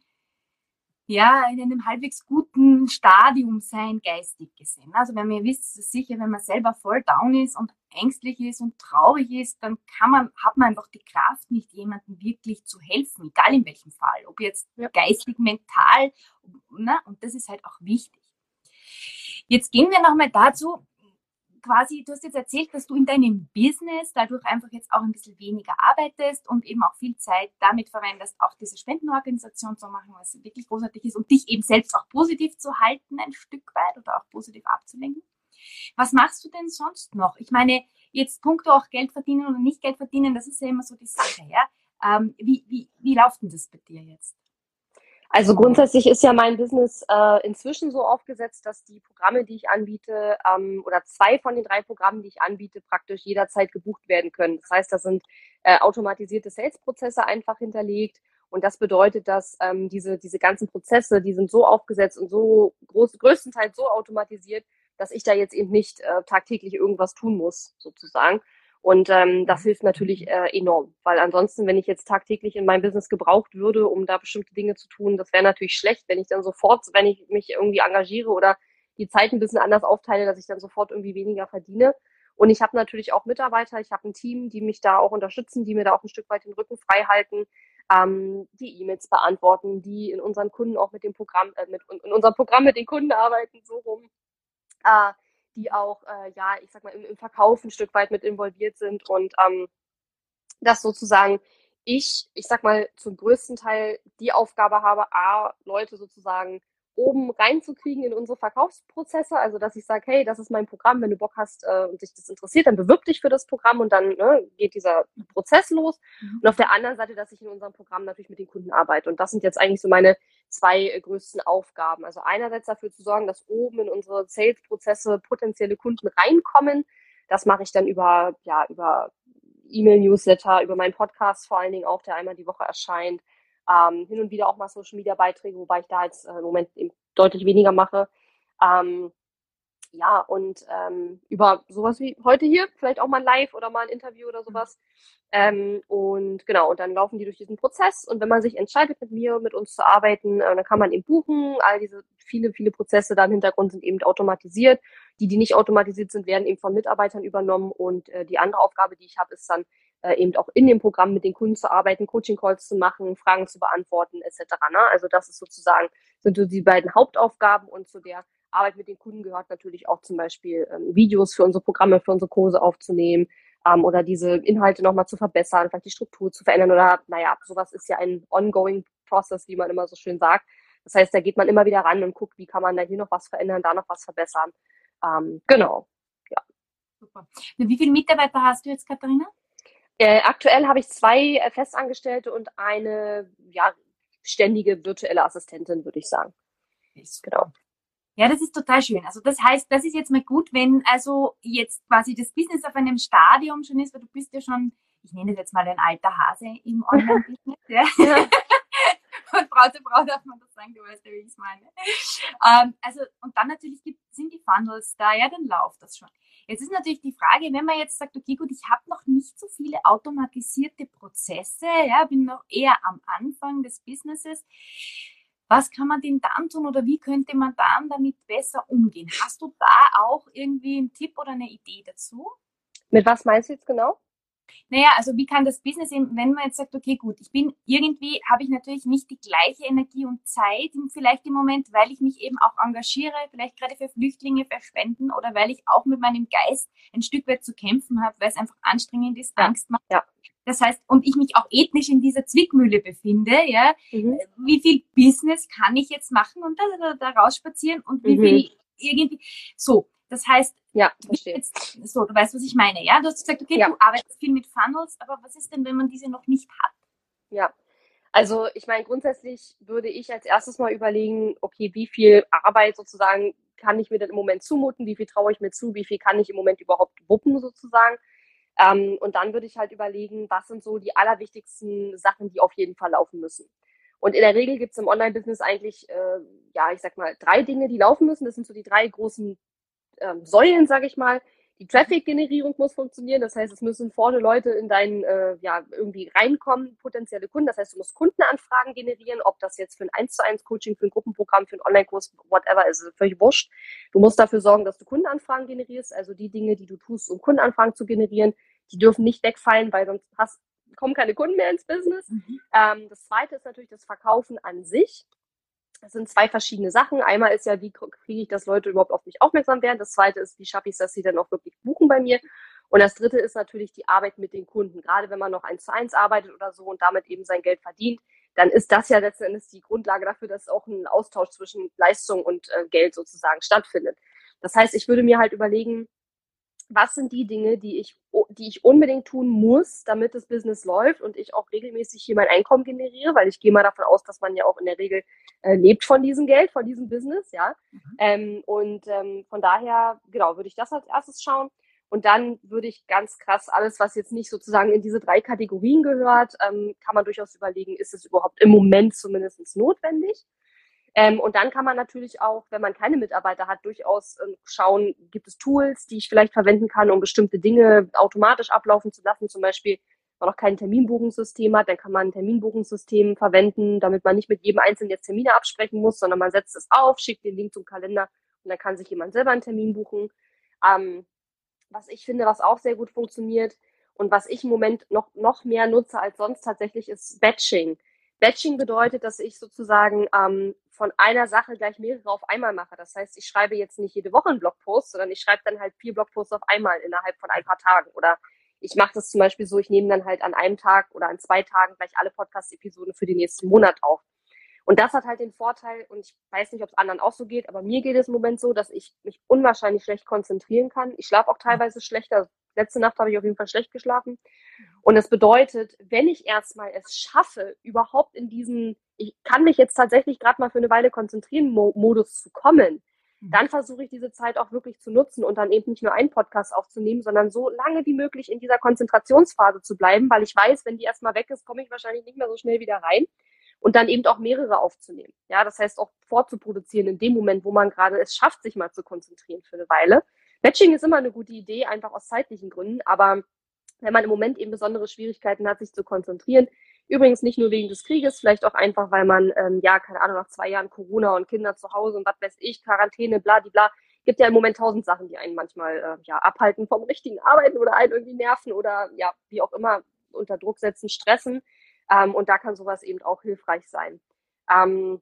ja, in einem halbwegs guten Stadium sein, geistig gesehen. Also wenn man wisst, sicher, wenn man selber voll down ist und ängstlich ist und traurig ist, dann kann man, hat man einfach die Kraft, nicht jemandem wirklich zu helfen, egal in welchem Fall. Ob jetzt ja. geistig, mental, na, und das ist halt auch wichtig. Jetzt gehen wir nochmal dazu, quasi, du hast jetzt erzählt, dass du in deinem Business dadurch einfach jetzt auch ein bisschen weniger arbeitest und eben auch viel Zeit damit verwendest, auch diese Spendenorganisation zu machen, was wirklich großartig ist und dich eben selbst auch positiv zu halten, ein Stück weit oder auch positiv abzulenken. Was machst du denn sonst noch? Ich meine, jetzt punkto auch Geld verdienen oder nicht Geld verdienen, das ist ja immer so die Sache, ja. Ähm, wie, wie, wie läuft denn das bei dir jetzt? Also grundsätzlich ist ja mein Business äh, inzwischen so aufgesetzt, dass die Programme, die ich anbiete, ähm, oder zwei von den drei Programmen, die ich anbiete, praktisch jederzeit gebucht werden können. Das heißt, da sind äh, automatisierte Sales-Prozesse einfach hinterlegt. Und das bedeutet, dass ähm, diese, diese ganzen Prozesse, die sind so aufgesetzt und so groß, größtenteils so automatisiert, dass ich da jetzt eben nicht äh, tagtäglich irgendwas tun muss, sozusagen. Und ähm, das hilft natürlich äh, enorm, weil ansonsten, wenn ich jetzt tagtäglich in meinem Business gebraucht würde, um da bestimmte Dinge zu tun, das wäre natürlich schlecht, wenn ich dann sofort, wenn ich mich irgendwie engagiere oder die Zeit ein bisschen anders aufteile, dass ich dann sofort irgendwie weniger verdiene. Und ich habe natürlich auch Mitarbeiter, ich habe ein Team, die mich da auch unterstützen, die mir da auch ein Stück weit den Rücken frei halten, ähm, die E-Mails beantworten, die in unseren Kunden auch mit dem Programm, äh, mit in unserem Programm mit den Kunden arbeiten, so rum. Äh, die auch, äh, ja, ich sag mal, im, im Verkauf ein Stück weit mit involviert sind und ähm, dass sozusagen ich, ich sag mal, zum größten Teil die Aufgabe habe, A, Leute sozusagen oben reinzukriegen in unsere Verkaufsprozesse. Also dass ich sage, hey, das ist mein Programm, wenn du Bock hast äh, und dich das interessiert, dann bewirb dich für das Programm und dann ne, geht dieser Prozess los. Mhm. Und auf der anderen Seite, dass ich in unserem Programm natürlich mit den Kunden arbeite. Und das sind jetzt eigentlich so meine zwei äh, größten Aufgaben. Also einerseits dafür zu sorgen, dass oben in unsere Sales-Prozesse potenzielle Kunden reinkommen. Das mache ich dann über, ja, über E-Mail-Newsletter, über meinen Podcast vor allen Dingen auch, der einmal die Woche erscheint ähm, hin und wieder auch mal Social Media Beiträge, wobei ich da jetzt äh, im Moment eben deutlich weniger mache. Ähm, ja, und ähm, über sowas wie heute hier, vielleicht auch mal live oder mal ein Interview oder sowas. Ähm, und genau, und dann laufen die durch diesen Prozess. Und wenn man sich entscheidet, mit mir, mit uns zu arbeiten, äh, dann kann man eben buchen. All diese viele, viele Prozesse da im Hintergrund sind eben automatisiert. Die, die nicht automatisiert sind, werden eben von Mitarbeitern übernommen. Und äh, die andere Aufgabe, die ich habe, ist dann äh, eben auch in dem Programm mit den Kunden zu arbeiten, Coaching-Calls zu machen, Fragen zu beantworten etc. Ne? Also das ist sozusagen, sind so die beiden Hauptaufgaben und zu der Arbeit mit den Kunden gehört natürlich auch zum Beispiel ähm, Videos für unsere Programme, für unsere Kurse aufzunehmen ähm, oder diese Inhalte nochmal zu verbessern, vielleicht die Struktur zu verändern oder naja, sowas ist ja ein ongoing Process, wie man immer so schön sagt. Das heißt, da geht man immer wieder ran und guckt, wie kann man da hier noch was verändern, da noch was verbessern. Ähm, genau. Ja. Super. Wie viele Mitarbeiter hast du jetzt, Katharina? Äh, aktuell habe ich zwei äh, Festangestellte und eine ja, ständige virtuelle Assistentin, würde ich sagen. Genau. Ja, das ist total schön. Also das heißt, das ist jetzt mal gut, wenn also jetzt quasi das Business auf einem Stadium schon ist, weil du bist ja schon, ich nenne es jetzt mal ein alter Hase im Online-Business. ja. Und Brausebrau darf man das sagen, du weißt ja, wie ich es meine. Ähm, also, und dann natürlich gibt, sind die Funnels da, ja, dann läuft das schon. Jetzt ist natürlich die Frage, wenn man jetzt sagt, okay, gut, ich habe noch nicht so viele automatisierte Prozesse, ja, bin noch eher am Anfang des Businesses. Was kann man denn dann tun oder wie könnte man dann damit besser umgehen? Hast du da auch irgendwie einen Tipp oder eine Idee dazu? Mit was meinst du jetzt genau? Naja, also wie kann das Business, wenn man jetzt sagt, okay, gut, ich bin irgendwie, habe ich natürlich nicht die gleiche Energie und Zeit vielleicht im Moment, weil ich mich eben auch engagiere, vielleicht gerade für Flüchtlinge, für Spenden oder weil ich auch mit meinem Geist ein Stück weit zu kämpfen habe, weil es einfach anstrengend ist, Angst macht. Ja. Das heißt, und ich mich auch ethnisch in dieser Zwickmühle befinde, ja, mhm. wie viel Business kann ich jetzt machen und da, da, da rausspazieren und wie mhm. viel irgendwie, so. Das heißt, ja, verstehe. Jetzt, so, du weißt, was ich meine, ja? Du hast gesagt, okay, ja. du arbeitest viel mit Funnels, aber was ist denn, wenn man diese noch nicht hat? Ja. Also ich meine, grundsätzlich würde ich als erstes mal überlegen, okay, wie viel Arbeit sozusagen kann ich mir denn im Moment zumuten, wie viel traue ich mir zu, wie viel kann ich im Moment überhaupt wuppen sozusagen. Ähm, und dann würde ich halt überlegen, was sind so die allerwichtigsten Sachen, die auf jeden Fall laufen müssen. Und in der Regel gibt es im Online-Business eigentlich, äh, ja, ich sag mal, drei Dinge, die laufen müssen. Das sind so die drei großen ähm, Säulen, sage ich mal. Die Traffic-Generierung muss funktionieren. Das heißt, es müssen vorne Leute in deinen, äh, ja, irgendwie reinkommen, potenzielle Kunden. Das heißt, du musst Kundenanfragen generieren, ob das jetzt für ein 1 zu 1 Coaching, für ein Gruppenprogramm, für einen Online-Kurs, whatever, ist völlig wurscht. Du musst dafür sorgen, dass du Kundenanfragen generierst. Also die Dinge, die du tust, um Kundenanfragen zu generieren, die dürfen nicht wegfallen, weil sonst hast, kommen keine Kunden mehr ins Business. Mhm. Ähm, das zweite ist natürlich das Verkaufen an sich. Das sind zwei verschiedene Sachen. Einmal ist ja, wie kriege ich, dass Leute überhaupt auf mich aufmerksam werden. Das zweite ist, wie schaffe ich es, dass sie dann auch wirklich buchen bei mir. Und das dritte ist natürlich die Arbeit mit den Kunden. Gerade wenn man noch eins zu eins arbeitet oder so und damit eben sein Geld verdient, dann ist das ja letzten Endes die Grundlage dafür, dass auch ein Austausch zwischen Leistung und äh, Geld sozusagen stattfindet. Das heißt, ich würde mir halt überlegen, was sind die Dinge, die ich, die ich unbedingt tun muss, damit das Business läuft und ich auch regelmäßig hier mein Einkommen generiere, weil ich gehe mal davon aus, dass man ja auch in der Regel äh, lebt von diesem Geld, von diesem Business, ja. Mhm. Ähm, und ähm, von daher, genau, würde ich das als erstes schauen. Und dann würde ich ganz krass alles, was jetzt nicht sozusagen in diese drei Kategorien gehört, ähm, kann man durchaus überlegen, ist es überhaupt im Moment zumindest notwendig? Ähm, und dann kann man natürlich auch, wenn man keine Mitarbeiter hat, durchaus äh, schauen, gibt es Tools, die ich vielleicht verwenden kann, um bestimmte Dinge automatisch ablaufen zu lassen. Zum Beispiel, wenn man noch kein Terminbuchungssystem hat, dann kann man ein Terminbuchungssystem verwenden, damit man nicht mit jedem Einzelnen jetzt Termine absprechen muss, sondern man setzt es auf, schickt den Link zum Kalender und dann kann sich jemand selber einen Termin buchen. Ähm, was ich finde, was auch sehr gut funktioniert und was ich im Moment noch, noch mehr nutze als sonst tatsächlich, ist Batching. Batching bedeutet, dass ich sozusagen ähm, von einer Sache gleich mehrere auf einmal mache. Das heißt, ich schreibe jetzt nicht jede Woche einen Blogpost, sondern ich schreibe dann halt vier Blogposts auf einmal innerhalb von ein paar Tagen. Oder ich mache das zum Beispiel so, ich nehme dann halt an einem Tag oder an zwei Tagen gleich alle Podcast-Episoden für den nächsten Monat auf. Und das hat halt den Vorteil, und ich weiß nicht, ob es anderen auch so geht, aber mir geht es im Moment so, dass ich mich unwahrscheinlich schlecht konzentrieren kann. Ich schlafe auch teilweise schlechter. Letzte Nacht habe ich auf jeden Fall schlecht geschlafen. Und das bedeutet, wenn ich erstmal es schaffe, überhaupt in diesen, ich kann mich jetzt tatsächlich gerade mal für eine Weile konzentrieren, Mo Modus zu kommen, mhm. dann versuche ich diese Zeit auch wirklich zu nutzen und dann eben nicht nur einen Podcast aufzunehmen, sondern so lange wie möglich in dieser Konzentrationsphase zu bleiben, weil ich weiß, wenn die erstmal weg ist, komme ich wahrscheinlich nicht mehr so schnell wieder rein und dann eben auch mehrere aufzunehmen. Ja, das heißt auch vorzuproduzieren in dem Moment, wo man gerade es schafft, sich mal zu konzentrieren für eine Weile. Batching ist immer eine gute Idee, einfach aus zeitlichen Gründen, aber wenn man im Moment eben besondere Schwierigkeiten hat, sich zu konzentrieren, übrigens nicht nur wegen des Krieges, vielleicht auch einfach, weil man, ähm, ja, keine Ahnung, nach zwei Jahren Corona und Kinder zu Hause und was weiß ich, Quarantäne, bla, die bla, gibt ja im Moment tausend Sachen, die einen manchmal äh, ja abhalten vom richtigen Arbeiten oder einen irgendwie nerven oder ja, wie auch immer unter Druck setzen, stressen. Ähm, und da kann sowas eben auch hilfreich sein. Ähm,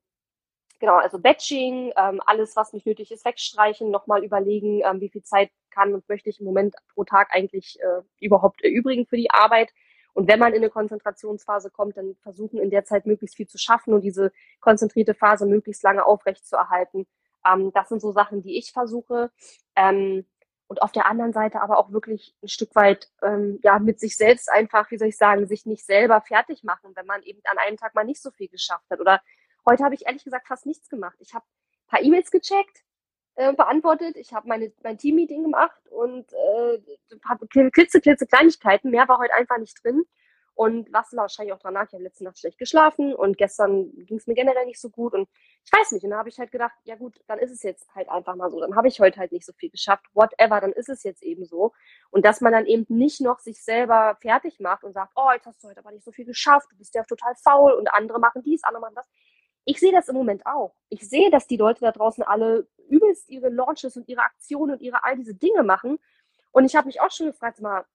genau, also Batching, ähm, alles, was nicht nötig ist, wegstreichen, nochmal überlegen, ähm, wie viel Zeit kann und möchte ich im Moment pro Tag eigentlich äh, überhaupt erübrigen für die Arbeit. Und wenn man in eine Konzentrationsphase kommt, dann versuchen in der Zeit möglichst viel zu schaffen und diese konzentrierte Phase möglichst lange aufrecht zu erhalten. Ähm, das sind so Sachen, die ich versuche. Ähm, und auf der anderen Seite aber auch wirklich ein Stück weit ähm, ja mit sich selbst einfach, wie soll ich sagen, sich nicht selber fertig machen, wenn man eben an einem Tag mal nicht so viel geschafft hat. Oder heute habe ich ehrlich gesagt fast nichts gemacht. Ich habe ein paar E-Mails gecheckt, äh, beantwortet, ich habe mein Team-Meeting gemacht und äh, ein paar klitze, klitze Kleinigkeiten. Mehr war heute einfach nicht drin. Und was wahrscheinlich auch dran lag, ich habe letzte Nacht schlecht geschlafen und gestern ging es mir generell nicht so gut und ich weiß nicht. Und dann habe ich halt gedacht, ja gut, dann ist es jetzt halt einfach mal so. Dann habe ich heute halt nicht so viel geschafft. Whatever, dann ist es jetzt eben so. Und dass man dann eben nicht noch sich selber fertig macht und sagt, oh, jetzt hast du heute aber nicht so viel geschafft, du bist ja total faul und andere machen dies, andere machen das. Ich sehe das im Moment auch. Ich sehe, dass die Leute da draußen alle übelst ihre Launches und ihre Aktionen und ihre all diese Dinge machen. Und ich habe mich auch schon gefragt, mal,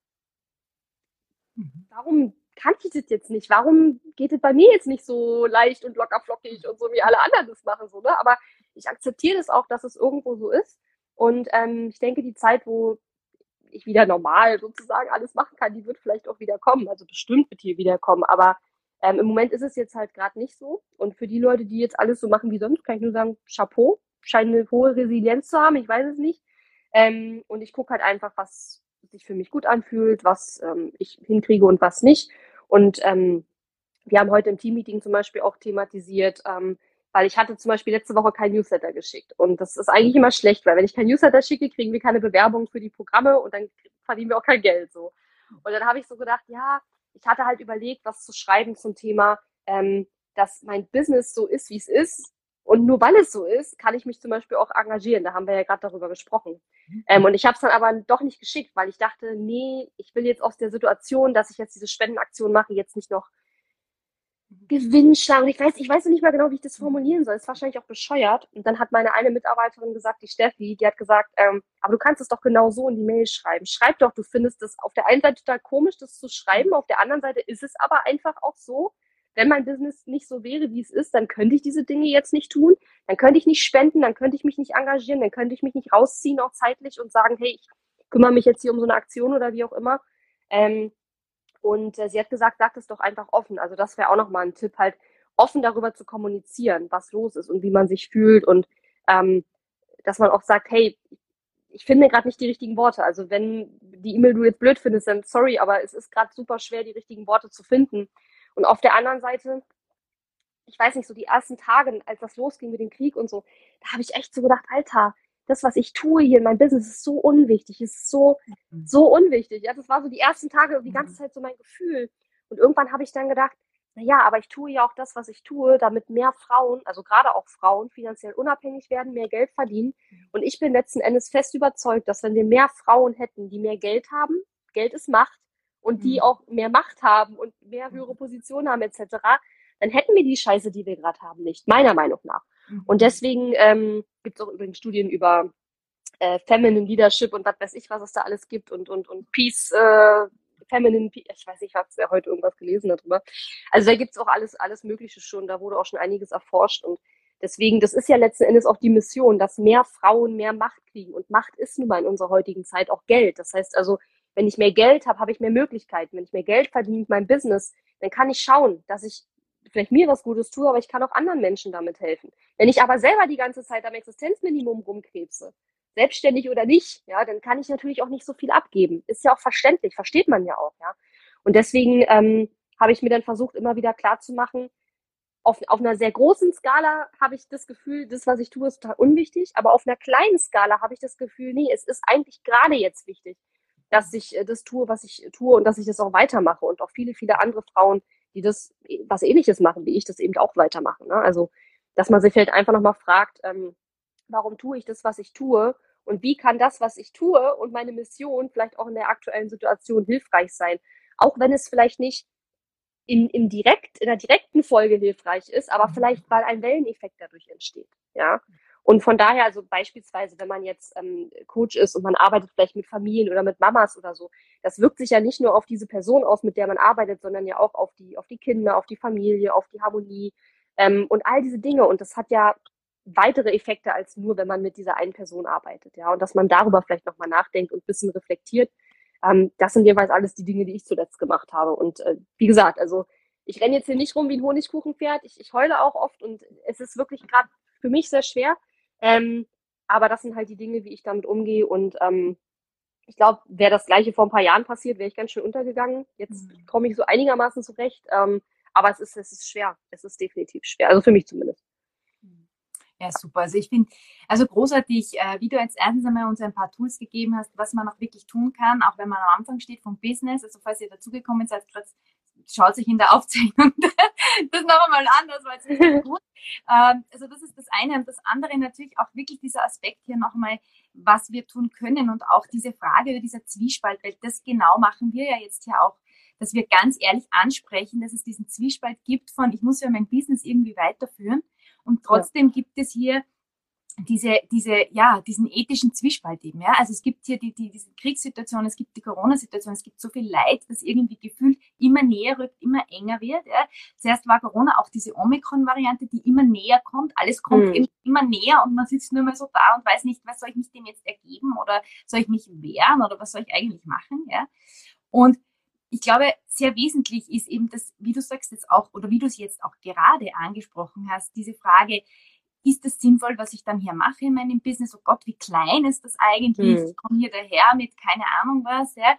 mhm. warum kann ich das jetzt nicht? Warum geht es bei mir jetzt nicht so leicht und locker flockig und so, wie alle anderen das machen? So, ne? Aber ich akzeptiere das auch, dass es irgendwo so ist. Und ähm, ich denke, die Zeit, wo ich wieder normal sozusagen alles machen kann, die wird vielleicht auch wieder kommen. Also bestimmt wird hier wieder kommen. Aber ähm, im Moment ist es jetzt halt gerade nicht so. Und für die Leute, die jetzt alles so machen wie sonst, kann ich nur sagen, Chapeau. Scheint eine hohe Resilienz zu haben, ich weiß es nicht. Ähm, und ich gucke halt einfach, was sich für mich gut anfühlt, was ähm, ich hinkriege und was nicht. Und ähm, wir haben heute im Teammeeting zum Beispiel auch thematisiert, ähm, weil ich hatte zum Beispiel letzte Woche kein Newsletter geschickt. Und das ist eigentlich immer schlecht, weil wenn ich kein Newsletter schicke, kriegen wir keine Bewerbung für die Programme und dann verdienen wir auch kein Geld so. Und dann habe ich so gedacht, ja, ich hatte halt überlegt, was zu schreiben zum Thema, ähm, dass mein Business so ist, wie es ist. Und nur weil es so ist, kann ich mich zum Beispiel auch engagieren. Da haben wir ja gerade darüber gesprochen. Mhm. Ähm, und ich habe es dann aber doch nicht geschickt, weil ich dachte, nee, ich will jetzt aus der Situation, dass ich jetzt diese Spendenaktion mache, jetzt nicht noch Gewinn schlagen. Ich weiß, ich weiß nicht mal genau, wie ich das formulieren soll. Ist wahrscheinlich auch bescheuert. Und dann hat meine eine Mitarbeiterin gesagt, die Steffi, die hat gesagt, ähm, aber du kannst es doch genau so in die Mail schreiben. Schreib doch, du findest es auf der einen Seite total komisch, das zu schreiben, auf der anderen Seite ist es aber einfach auch so. Wenn mein Business nicht so wäre, wie es ist, dann könnte ich diese Dinge jetzt nicht tun. Dann könnte ich nicht spenden, dann könnte ich mich nicht engagieren, dann könnte ich mich nicht rausziehen, auch zeitlich und sagen, hey, ich kümmere mich jetzt hier um so eine Aktion oder wie auch immer. Ähm, und äh, sie hat gesagt, sag es doch einfach offen. Also das wäre auch nochmal ein Tipp, halt offen darüber zu kommunizieren, was los ist und wie man sich fühlt und ähm, dass man auch sagt, hey, ich finde gerade nicht die richtigen Worte. Also wenn die E-Mail du jetzt blöd findest, dann sorry, aber es ist gerade super schwer, die richtigen Worte zu finden. Und auf der anderen Seite, ich weiß nicht, so die ersten Tage, als das losging mit dem Krieg und so, da habe ich echt so gedacht, Alter, das, was ich tue hier in meinem Business, ist so unwichtig, ist so, mhm. so unwichtig. Ja, das war so die ersten Tage, die ganze mhm. Zeit so mein Gefühl. Und irgendwann habe ich dann gedacht, na ja, aber ich tue ja auch das, was ich tue, damit mehr Frauen, also gerade auch Frauen, finanziell unabhängig werden, mehr Geld verdienen. Mhm. Und ich bin letzten Endes fest überzeugt, dass wenn wir mehr Frauen hätten, die mehr Geld haben, Geld ist Macht, und die auch mehr Macht haben und mehr höhere Positionen haben etc., dann hätten wir die Scheiße, die wir gerade haben, nicht, meiner Meinung nach. Mhm. Und deswegen ähm, gibt es auch übrigens Studien über äh, Feminine Leadership und was weiß ich, was es da alles gibt und, und, und Peace, äh, Feminine, ich weiß nicht, ich habe ja heute irgendwas gelesen darüber. Also da gibt es auch alles, alles Mögliche schon, da wurde auch schon einiges erforscht und deswegen, das ist ja letzten Endes auch die Mission, dass mehr Frauen mehr Macht kriegen und Macht ist nun mal in unserer heutigen Zeit auch Geld. Das heißt also, wenn ich mehr Geld habe, habe ich mehr Möglichkeiten. Wenn ich mehr Geld verdiene mit meinem Business, dann kann ich schauen, dass ich vielleicht mir was Gutes tue, aber ich kann auch anderen Menschen damit helfen. Wenn ich aber selber die ganze Zeit am Existenzminimum rumkrebse, selbstständig oder nicht, ja, dann kann ich natürlich auch nicht so viel abgeben. Ist ja auch verständlich, versteht man ja auch, ja. Und deswegen ähm, habe ich mir dann versucht, immer wieder klarzumachen, auf, auf einer sehr großen Skala habe ich das Gefühl, das, was ich tue, ist total unwichtig, aber auf einer kleinen Skala habe ich das Gefühl, nee, es ist eigentlich gerade jetzt wichtig, dass ich äh, das tue, was ich tue und dass ich das auch weitermache und auch viele, viele andere Frauen die das was ähnliches machen, wie ich das eben auch weitermachen. Ne? Also, dass man sich vielleicht einfach nochmal fragt, ähm, warum tue ich das, was ich tue? Und wie kann das, was ich tue und meine Mission vielleicht auch in der aktuellen Situation hilfreich sein? Auch wenn es vielleicht nicht in, in, direkt, in der direkten Folge hilfreich ist, aber mhm. vielleicht, weil ein Welleneffekt dadurch entsteht. Ja. Und von daher, also beispielsweise, wenn man jetzt ähm, Coach ist und man arbeitet vielleicht mit Familien oder mit Mamas oder so, das wirkt sich ja nicht nur auf diese Person aus, mit der man arbeitet, sondern ja auch auf die, auf die Kinder, auf die Familie, auf die Harmonie ähm, und all diese Dinge. Und das hat ja weitere Effekte als nur, wenn man mit dieser einen Person arbeitet, ja. Und dass man darüber vielleicht nochmal nachdenkt und ein bisschen reflektiert. Ähm, das sind jeweils alles die Dinge, die ich zuletzt gemacht habe. Und äh, wie gesagt, also ich renne jetzt hier nicht rum wie ein Honigkuchenpferd. Ich, ich heule auch oft und es ist wirklich gerade für mich sehr schwer. Ähm, aber das sind halt die Dinge, wie ich damit umgehe. Und ähm, ich glaube, wäre das gleiche vor ein paar Jahren passiert, wäre ich ganz schön untergegangen. Jetzt mhm. komme ich so einigermaßen zurecht. Ähm, aber es ist, es ist schwer. Es ist definitiv schwer. Also für mich zumindest. Ja, super. Also ich finde, also großartig, äh, wie du jetzt erstens einmal uns ein paar Tools gegeben hast, was man auch wirklich tun kann, auch wenn man am Anfang steht vom Business. Also falls ihr dazugekommen seid, schaut sich in der Aufzeichnung das noch einmal an, das war jetzt richtig gut. Ähm, also das ist das eine. Und das andere natürlich auch wirklich dieser Aspekt hier nochmal, was wir tun können und auch diese Frage über dieser Zwiespalt, weil das genau machen wir ja jetzt hier auch, dass wir ganz ehrlich ansprechen, dass es diesen Zwiespalt gibt von, ich muss ja mein Business irgendwie weiterführen und trotzdem ja. gibt es hier diese, diese, ja, diesen ethischen Zwiespalt eben, ja. Also es gibt hier die, die, diese Kriegssituation, es gibt die Corona-Situation, es gibt so viel Leid, das irgendwie gefühlt immer näher rückt, immer enger wird, ja. Zuerst war Corona auch diese Omikron-Variante, die immer näher kommt, alles kommt mhm. immer näher und man sitzt nur mal so da und weiß nicht, was soll ich mich dem jetzt ergeben oder soll ich mich wehren oder was soll ich eigentlich machen, ja. Und ich glaube, sehr wesentlich ist eben das, wie du sagst jetzt auch, oder wie du es jetzt auch gerade angesprochen hast, diese Frage, ist das sinnvoll, was ich dann hier mache in meinem Business? Oh Gott, wie klein ist das eigentlich? Mhm. Ich komme hier daher mit keine Ahnung was, ja.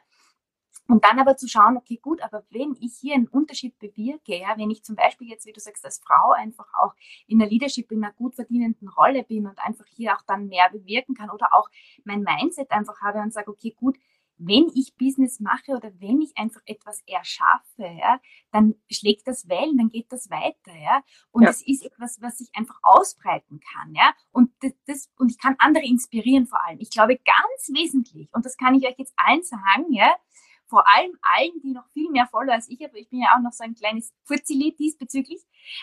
Und dann aber zu schauen, okay, gut, aber wenn ich hier einen Unterschied bewirke, ja, wenn ich zum Beispiel jetzt, wie du sagst, als Frau einfach auch in der Leadership in einer gut verdienenden Rolle bin und einfach hier auch dann mehr bewirken kann oder auch mein Mindset einfach habe und sage, okay, gut, wenn ich Business mache oder wenn ich einfach etwas erschaffe, ja, dann schlägt das Wellen, dann geht das weiter, ja. Und ja. es ist etwas, was sich einfach ausbreiten kann, ja. Und das, das, und ich kann andere inspirieren vor allem. Ich glaube ganz wesentlich, und das kann ich euch jetzt allen sagen, ja, vor allem allen, die noch viel mehr Follower als ich habe. Ich bin ja auch noch so ein kleines Furzili diesbezüglich.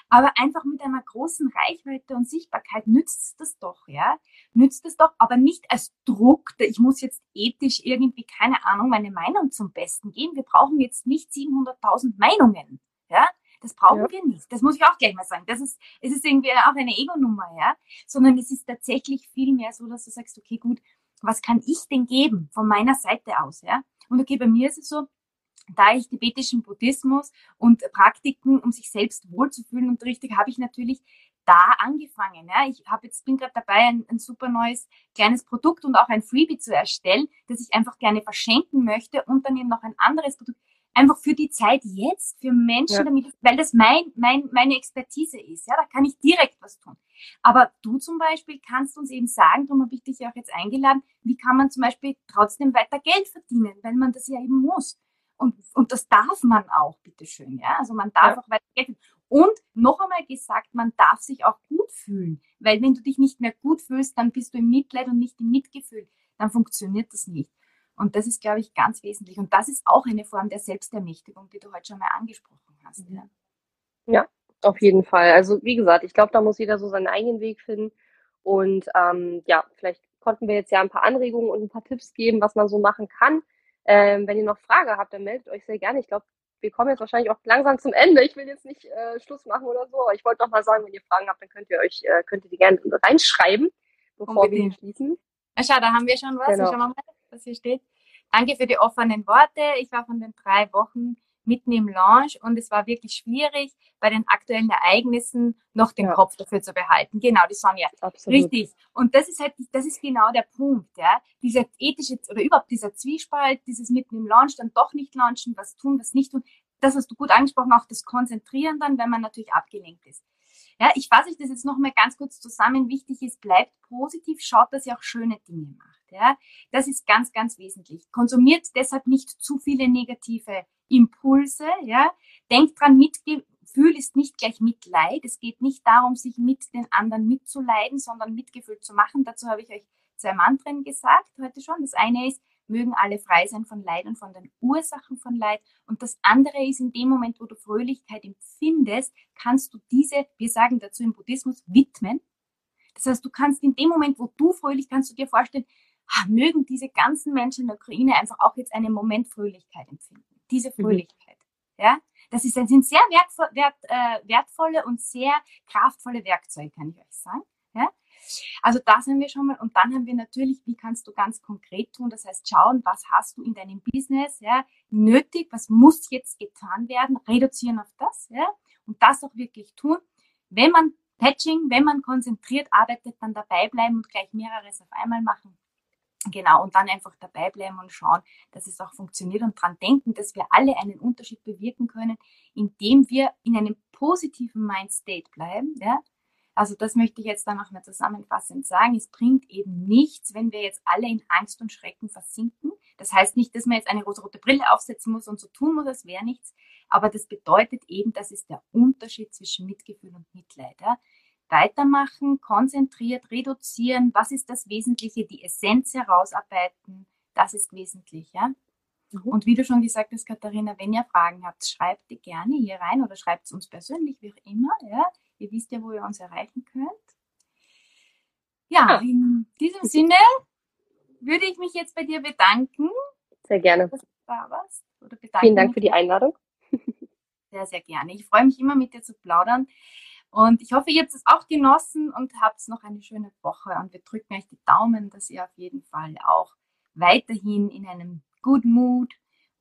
Aber einfach mit einer großen Reichweite und Sichtbarkeit nützt das doch, ja. Nützt es doch, aber nicht als Druck, ich muss jetzt ethisch irgendwie, keine Ahnung, meine Meinung zum Besten geben. Wir brauchen jetzt nicht 700.000 Meinungen, ja. Das brauchen ja. wir nicht. Das muss ich auch gleich mal sagen. Das ist, es ist irgendwie auch eine Ego-Nummer, ja. Sondern es ist tatsächlich viel mehr so, dass du sagst, okay, gut, was kann ich denn geben von meiner Seite aus, ja? Und okay, bei mir ist es so, da ich tibetischen Buddhismus und Praktiken, um sich selbst wohlzufühlen unterrichte, habe ich natürlich da angefangen. Ja. Ich habe jetzt bin gerade dabei, ein, ein, super neues kleines Produkt und auch ein Freebie zu erstellen, das ich einfach gerne verschenken möchte und dann eben noch ein anderes Produkt einfach für die Zeit jetzt, für Menschen, ja. damit, weil das mein, mein, meine Expertise ist. Ja, da kann ich direkt was tun. Aber du zum Beispiel kannst uns eben sagen, darum habe ich dich ja auch jetzt eingeladen, wie kann man zum Beispiel trotzdem weiter Geld verdienen, weil man das ja eben muss. Und, und das darf man auch, bitteschön. Ja? Also man darf ja. auch weiter Geld verdienen. Und noch einmal gesagt, man darf sich auch gut fühlen. Weil wenn du dich nicht mehr gut fühlst, dann bist du im Mitleid und nicht im Mitgefühl. Dann funktioniert das nicht. Und das ist, glaube ich, ganz wesentlich. Und das ist auch eine Form der Selbstermächtigung, die du heute schon mal angesprochen hast. Ja, ja auf jeden Fall. Also wie gesagt, ich glaube, da muss jeder so seinen eigenen Weg finden. Und ähm, ja, vielleicht konnten wir jetzt ja ein paar Anregungen und ein paar Tipps geben, was man so machen kann. Ähm, wenn ihr noch Frage habt, dann meldet euch sehr gerne. Ich glaube, wir kommen jetzt wahrscheinlich auch langsam zum Ende. Ich will jetzt nicht äh, Schluss machen oder so, aber ich wollte noch mal sagen, wenn ihr Fragen habt, dann könnt ihr euch, äh, könnt ihr die gerne reinschreiben, bevor Unbedingt. wir schließen. Na schau, da haben wir schon was. Genau. Schauen wir mal was hier steht. Danke für die offenen Worte. Ich war von den drei Wochen mitten im Launch und es war wirklich schwierig, bei den aktuellen Ereignissen noch den ja. Kopf dafür zu behalten. Genau, die Sonja. Absolut. Richtig. Und das ist halt, das ist genau der Punkt, ja. Dieser ethische oder überhaupt dieser Zwiespalt, dieses mitten im Launch, dann doch nicht launchen, was tun, was nicht tun. Das hast du gut angesprochen, auch das Konzentrieren dann, wenn man natürlich abgelenkt ist. Ja, ich fasse ich das jetzt nochmal ganz kurz zusammen. Wichtig ist, bleibt positiv, schaut, dass ihr auch schöne Dinge macht. Ja, das ist ganz, ganz wesentlich. Konsumiert deshalb nicht zu viele negative Impulse. Ja, denkt dran, Mitgefühl ist nicht gleich Mitleid. Es geht nicht darum, sich mit den anderen mitzuleiden, sondern Mitgefühl zu machen. Dazu habe ich euch zwei Mantren gesagt heute schon. Das eine ist, mögen alle frei sein von Leid und von den Ursachen von Leid. Und das andere ist, in dem Moment, wo du Fröhlichkeit empfindest, kannst du diese, wir sagen dazu im Buddhismus, widmen. Das heißt, du kannst in dem Moment, wo du fröhlich, kannst du dir vorstellen, ah, mögen diese ganzen Menschen in der Ukraine einfach auch jetzt einen Moment Fröhlichkeit empfinden. Diese mhm. Fröhlichkeit. Mhm. Ja, das ist, sind sehr äh, wertvolle und sehr kraftvolle Werkzeuge, kann ich euch sagen. Ja? Also das haben wir schon mal. Und dann haben wir natürlich, wie kannst du ganz konkret tun? Das heißt, schauen, was hast du in deinem Business ja, nötig, was muss jetzt getan werden, reduzieren auf das. Ja? Und das auch wirklich tun. Wenn man Patching, wenn man konzentriert arbeitet, dann dabei bleiben und gleich mehreres auf einmal machen. Genau, und dann einfach dabei bleiben und schauen, dass es auch funktioniert und dran denken, dass wir alle einen Unterschied bewirken können, indem wir in einem positiven Mindstate bleiben. Ja? Also das möchte ich jetzt dann noch mal zusammenfassend sagen. Es bringt eben nichts, wenn wir jetzt alle in Angst und Schrecken versinken. Das heißt nicht, dass man jetzt eine rosa-rote Brille aufsetzen muss und so tun muss, als wäre nichts. Aber das bedeutet eben, das ist der Unterschied zwischen Mitgefühl und Mitleid. Ja? Weitermachen, konzentriert, reduzieren, was ist das Wesentliche, die Essenz herausarbeiten, das ist wesentlich. Ja? Mhm. Und wie du schon gesagt hast, Katharina, wenn ihr Fragen habt, schreibt die gerne hier rein oder schreibt es uns persönlich, wie auch immer. Ja? Ihr wisst ja, wo ihr uns erreichen könnt. Ja, in diesem Sinne würde ich mich jetzt bei dir bedanken. Sehr gerne. Dass du da warst. Oder Vielen Dank für die Einladung. Sehr, sehr gerne. Ich freue mich immer mit dir zu plaudern. Und ich hoffe, ihr habt es auch genossen und habt noch eine schöne Woche. Und wir drücken euch die Daumen, dass ihr auf jeden Fall auch weiterhin in einem Good Mood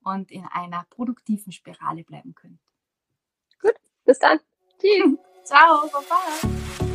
und in einer produktiven Spirale bleiben könnt. Gut, bis dann. Tschüss. Ciao, baba.